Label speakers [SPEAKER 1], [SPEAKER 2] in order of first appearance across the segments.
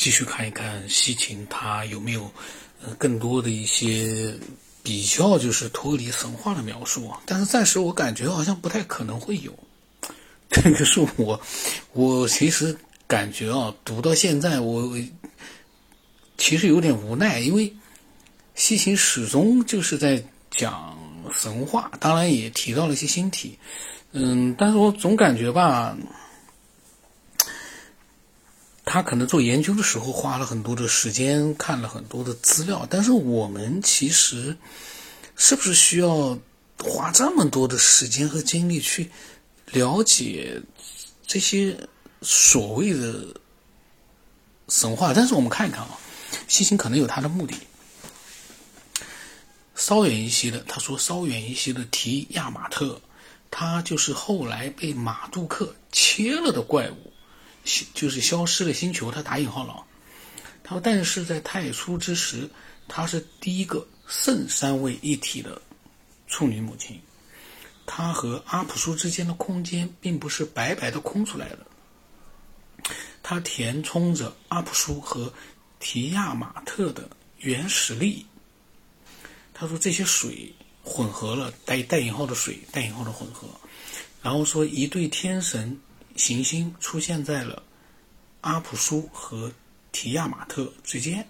[SPEAKER 1] 继续看一看西秦它有没有呃更多的一些比较就是脱离神话的描述啊。但是暂时我感觉好像不太可能会有。这个是我我其实感觉啊，读到现在我其实有点无奈，因为西秦始终就是在讲神话，当然也提到了一些星体，嗯，但是我总感觉吧。他可能做研究的时候花了很多的时间，看了很多的资料，但是我们其实是不是需要花这么多的时间和精力去了解这些所谓的神话？但是我们看一看啊，西行可能有他的目的。稍远一些的，他说稍远一些的提亚马特，他就是后来被马杜克切了的怪物。就是消失的星球，他打引号了。他说：“但是在太初之时，她是第一个圣三位一体的处女母亲。她和阿普苏之间的空间并不是白白的空出来的，它填充着阿普苏和提亚马特的原始力。他说这些水混合了带带引号的水带引号的混合，然后说一对天神。”行星出现在了阿普苏和提亚马特之间，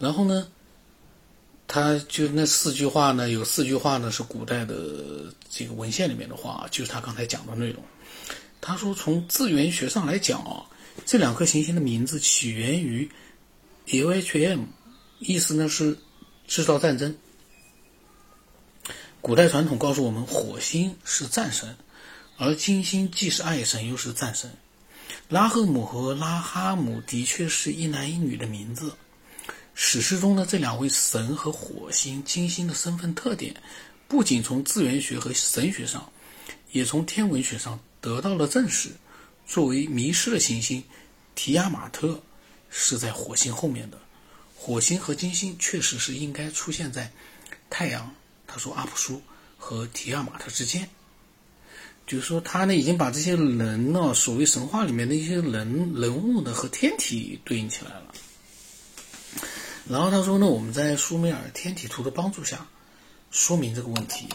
[SPEAKER 1] 然后呢，他就那四句话呢，有四句话呢是古代的这个文献里面的话，就是他刚才讲的内容。他说，从自源学上来讲啊，这两颗行星的名字起源于 UHM，意思呢是制造战争。古代传统告诉我们，火星是战神。而金星既是爱神又是战神，拉赫姆和拉哈姆的确是一男一女的名字。史诗中的这两位神和火星、金星的身份特点，不仅从自然学和神学上，也从天文学上得到了证实。作为迷失的行星，提亚马特是在火星后面的。火星和金星确实是应该出现在太阳，他说阿普苏和提亚马特之间。就是说，他呢已经把这些人呢，所谓神话里面的一些人人物呢，和天体对应起来了。然后他说呢，我们在苏美尔天体图的帮助下，说明这个问题，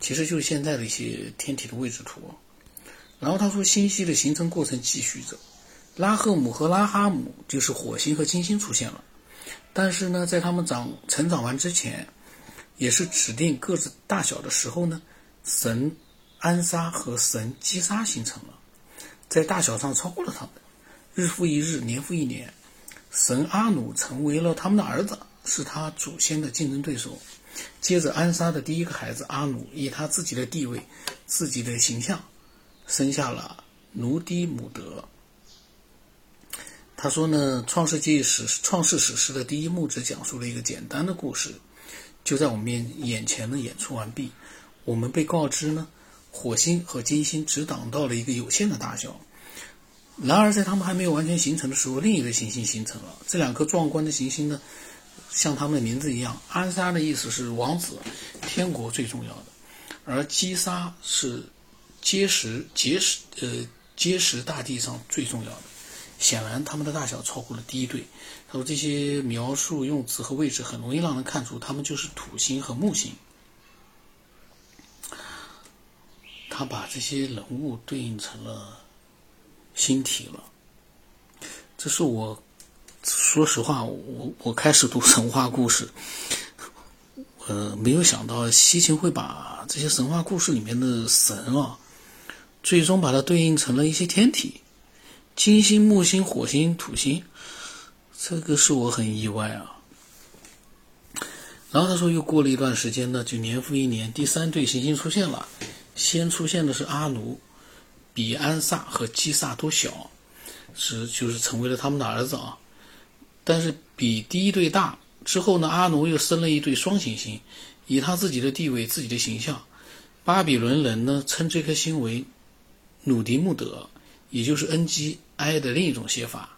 [SPEAKER 1] 其实就是现在的一些天体的位置图。然后他说，星系的形成过程继续着，拉赫姆和拉哈姆就是火星和金星出现了，但是呢，在他们长成长完之前，也是指定个子大小的时候呢，神。安沙和神基沙形成了，在大小上超过了他们，日复一日，年复一年，神阿努成为了他们的儿子，是他祖先的竞争对手。接着，安沙的第一个孩子阿努以他自己的地位、自己的形象，生下了努迪姆德。他说呢，《创世纪》史创世史诗的第一幕只讲述了一个简单的故事，就在我们面眼前的演出完毕。我们被告知呢。火星和金星只挡到了一个有限的大小，然而在它们还没有完全形成的时候，另一个行星形成了。这两颗壮观的行星呢，像它们的名字一样，安沙的意思是王子，天国最重要的；而基沙是结实结实呃结实大地上最重要的。显然，它们的大小超过了第一对。他说这些描述用词和位置很容易让人看出，它们就是土星和木星。他把这些人物对应成了星体了，这是我说实话，我我开始读神话故事，呃，没有想到西秦会把这些神话故事里面的神啊，最终把它对应成了一些天体，金星、木星、火星、土星，这个是我很意外啊。然后他说，又过了一段时间呢，就年复一年，第三对行星出现了。先出现的是阿努，比安萨和基萨都小，是就是成为了他们的儿子啊。但是比第一对大之后呢，阿努又生了一对双行星，以他自己的地位、自己的形象，巴比伦人呢称这颗星为努迪穆德，也就是 N G I 的另一种写法。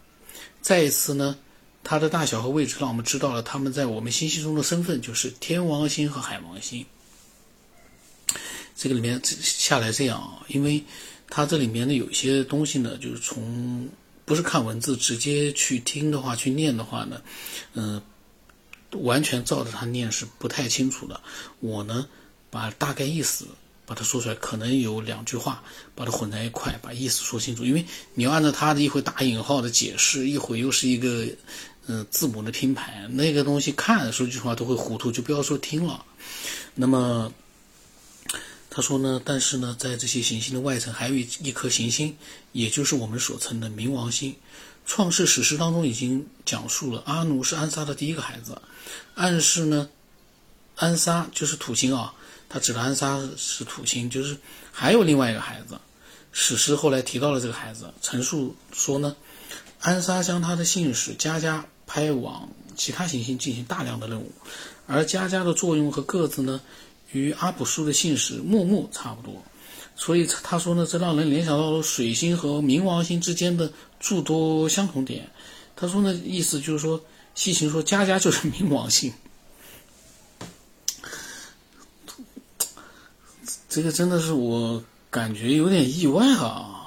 [SPEAKER 1] 再一次呢，它的大小和位置让我们知道了他们在我们星系中的身份，就是天王星和海王星。这个里面下来这样啊，因为它这里面呢有些东西呢，就是从不是看文字直接去听的话，去念的话呢，嗯，完全照着它念是不太清楚的。我呢，把大概意思把它说出来，可能有两句话把它混在一块，把意思说清楚。因为你要按照它的一会打引号的解释，一会又是一个嗯字母的拼排，那个东西看说句实话都会糊涂，就不要说听了。那么。他说呢，但是呢，在这些行星的外层还有一颗行星，也就是我们所称的冥王星。创世史诗当中已经讲述了阿努是安莎的第一个孩子，暗示呢，安莎就是土星啊，他指的安莎是土星，就是还有另外一个孩子。史诗后来提到了这个孩子，陈述说呢，安莎将他的信使佳佳派往其他行星进行大量的任务，而佳佳的作用和个子呢。与阿普苏的姓氏木木差不多，所以他说呢，这让人联想到了水星和冥王星之间的诸多相同点。他说呢，意思就是说，西行说佳佳就是冥王星，这个真的是我感觉有点意外啊。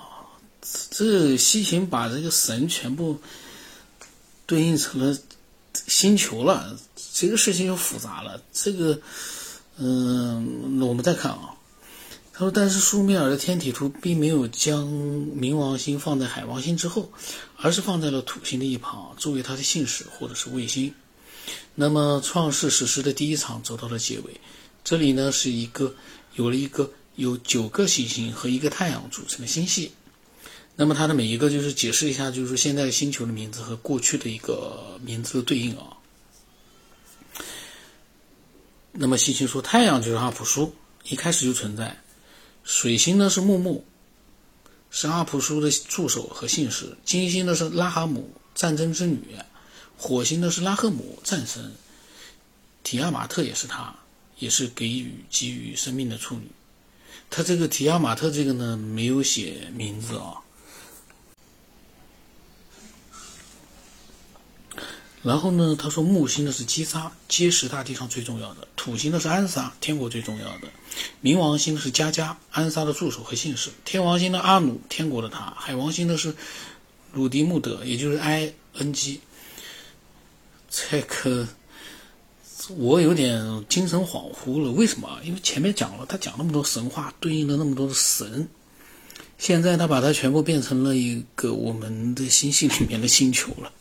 [SPEAKER 1] 这西行把这个神全部对应成了星球了，这个事情就复杂了。这个。嗯，那我们再看啊，他说，但是苏美尔的天体图并没有将冥王星放在海王星之后，而是放在了土星的一旁，作为它的信使或者是卫星。那么，创世史诗的第一场走到了结尾，这里呢是一个有了一个由九个行星和一个太阳组成的星系。那么它的每一个就是解释一下，就是现在星球的名字和过去的一个名字的对应啊。那么，西星说，太阳就是阿普苏，一开始就存在；水星呢是木木，是阿普苏的助手和信使；金星呢是拉哈姆，战争之女；火星呢是拉赫姆，战神；提亚马特也是他，也是给予给予生命的处女。他这个提亚马特这个呢，没有写名字啊。然后呢，他说木星呢是基沙，皆是大地上最重要的；土星呢是安莎，天国最重要的；冥王星是加加，安莎的助手和信使；天王星的阿努，天国的他；海王星呢是鲁迪穆德，也就是 I N G。这个我有点精神恍惚了，为什么？因为前面讲了，他讲那么多神话，对应了那么多的神，现在他把它全部变成了一个我们的星系里面的星球了。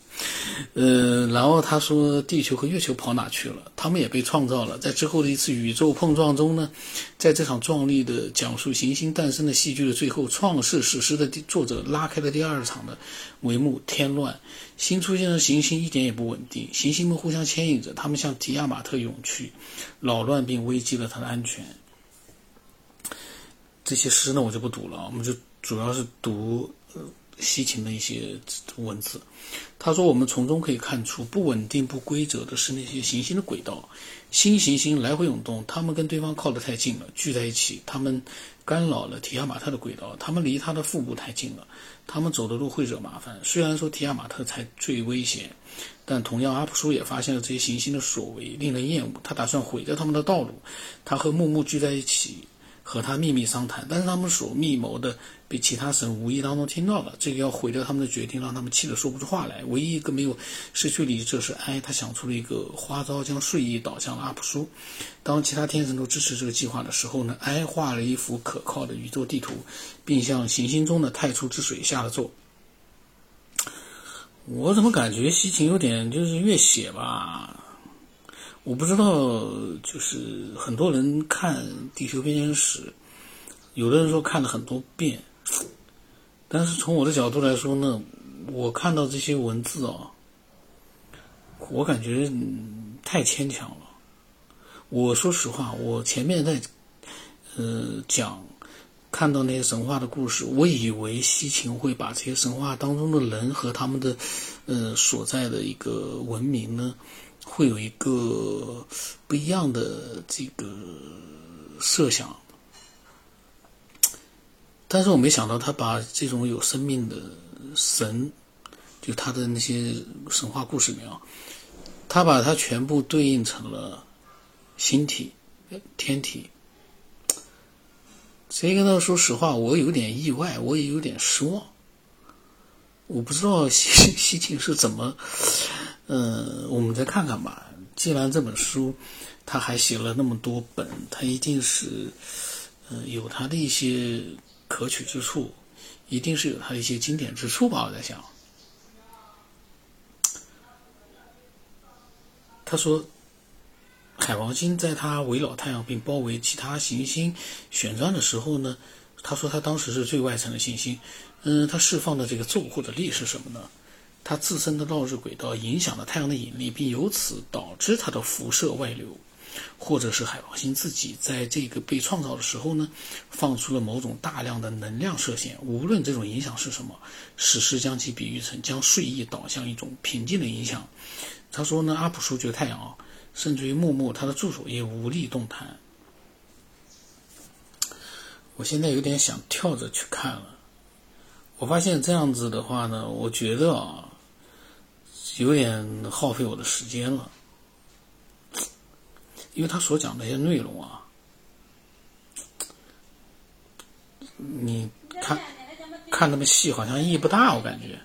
[SPEAKER 1] 呃，然后他说，地球和月球跑哪去了？他们也被创造了。在之后的一次宇宙碰撞中呢，在这场壮丽的讲述行星诞生的戏剧的最后，《创世史诗》的作者拉开了第二场的帷幕。天乱，新出现的行星一点也不稳定，行星们互相牵引着，他们向提亚马特涌去，扰乱并危及了他的安全。这些诗呢，我就不读了，我们就主要是读。西秦的一些文字，他说：“我们从中可以看出，不稳定、不规则的是那些行星的轨道。新行星来回涌动，它们跟对方靠得太近了，聚在一起，它们干扰了提亚马特的轨道。它们离它的腹部太近了，它们走的路会惹麻烦。虽然说提亚马特才最危险，但同样，阿普苏也发现了这些行星的所为，令人厌恶。他打算毁掉他们的道路。他和木木聚在一起。”和他秘密商谈，但是他们所密谋的被其他神无意当中听到了，这个要毁掉他们的决定，让他们气得说不出话来。唯一一个没有失去理智是埃，他想出了一个花招，将睡意导向了阿普苏。当其他天神都支持这个计划的时候呢，埃画了一幅可靠的宇宙地图，并向行星中的太初之水下了咒。我怎么感觉西芹有点就是越写吧？我不知道，就是很多人看《地球编年史》，有的人说看了很多遍，但是从我的角度来说呢，我看到这些文字啊，我感觉太牵强了。我说实话，我前面在呃讲看到那些神话的故事，我以为西秦会把这些神话当中的人和他们的呃所在的一个文明呢。会有一个不一样的这个设想，但是我没想到他把这种有生命的神，就他的那些神话故事里面啊，他把它全部对应成了星体、天体。这个呢，说实话，我有点意外，我也有点失望。我不知道西西晋是怎么，嗯，我们再看看吧。既然这本书他还写了那么多本，他一定是，嗯，有他的一些可取之处，一定是有他的一些经典之处吧。我在想，他说。海王星在它围绕太阳并包围其他行星旋转的时候呢，他说他当时是最外层的行星。嗯，它释放的这个奏或者力是什么呢？它自身的绕日轨道影响了太阳的引力，并由此导致它的辐射外流，或者是海王星自己在这个被创造的时候呢，放出了某种大量的能量射线。无论这种影响是什么，史诗将其比喻成将睡意导向一种平静的影响。他说呢，阿普叔觉得太阳啊。甚至于木木他的助手也无力动弹。我现在有点想跳着去看了。我发现这样子的话呢，我觉得啊，有点耗费我的时间了，因为他所讲的一些内容啊，你看看那么细，好像意义不大，我感觉。